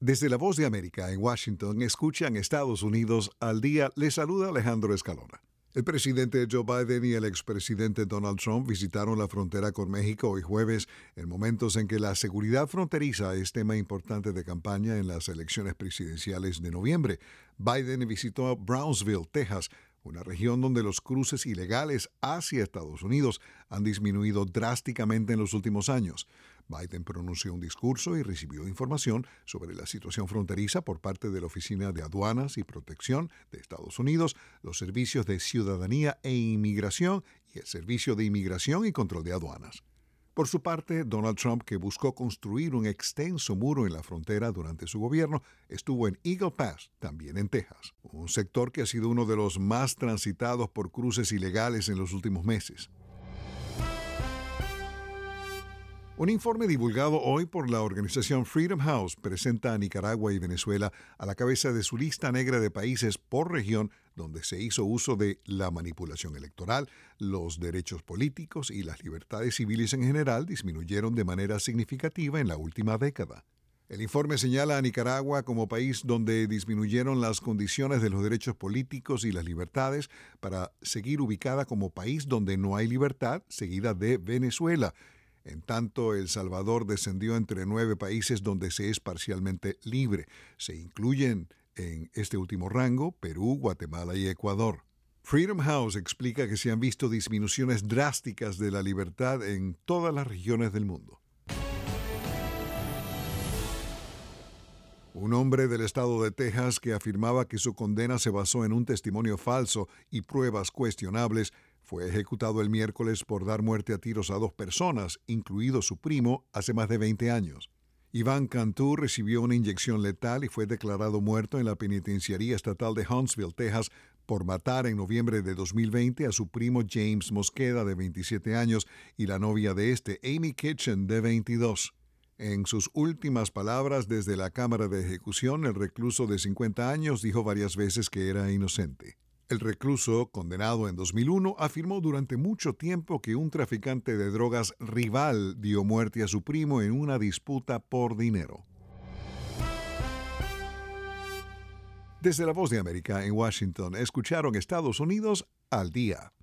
Desde la voz de América en Washington, escuchan Estados Unidos al día. Les saluda Alejandro Escalona. El presidente Joe Biden y el expresidente Donald Trump visitaron la frontera con México hoy jueves, en momentos en que la seguridad fronteriza es tema importante de campaña en las elecciones presidenciales de noviembre. Biden visitó Brownsville, Texas, una región donde los cruces ilegales hacia Estados Unidos han disminuido drásticamente en los últimos años. Biden pronunció un discurso y recibió información sobre la situación fronteriza por parte de la Oficina de Aduanas y Protección de Estados Unidos, los servicios de ciudadanía e inmigración y el Servicio de Inmigración y Control de Aduanas. Por su parte, Donald Trump, que buscó construir un extenso muro en la frontera durante su gobierno, estuvo en Eagle Pass, también en Texas, un sector que ha sido uno de los más transitados por cruces ilegales en los últimos meses. Un informe divulgado hoy por la organización Freedom House presenta a Nicaragua y Venezuela a la cabeza de su lista negra de países por región donde se hizo uso de la manipulación electoral, los derechos políticos y las libertades civiles en general disminuyeron de manera significativa en la última década. El informe señala a Nicaragua como país donde disminuyeron las condiciones de los derechos políticos y las libertades para seguir ubicada como país donde no hay libertad, seguida de Venezuela, en tanto, El Salvador descendió entre nueve países donde se es parcialmente libre. Se incluyen en este último rango Perú, Guatemala y Ecuador. Freedom House explica que se han visto disminuciones drásticas de la libertad en todas las regiones del mundo. Un hombre del estado de Texas que afirmaba que su condena se basó en un testimonio falso y pruebas cuestionables fue ejecutado el miércoles por dar muerte a tiros a dos personas, incluido su primo, hace más de 20 años. Iván Cantú recibió una inyección letal y fue declarado muerto en la penitenciaría estatal de Huntsville, Texas, por matar en noviembre de 2020 a su primo James Mosqueda, de 27 años, y la novia de este, Amy Kitchen, de 22. En sus últimas palabras desde la cámara de ejecución, el recluso de 50 años dijo varias veces que era inocente. El recluso, condenado en 2001, afirmó durante mucho tiempo que un traficante de drogas rival dio muerte a su primo en una disputa por dinero. Desde la voz de América en Washington, escucharon Estados Unidos al día.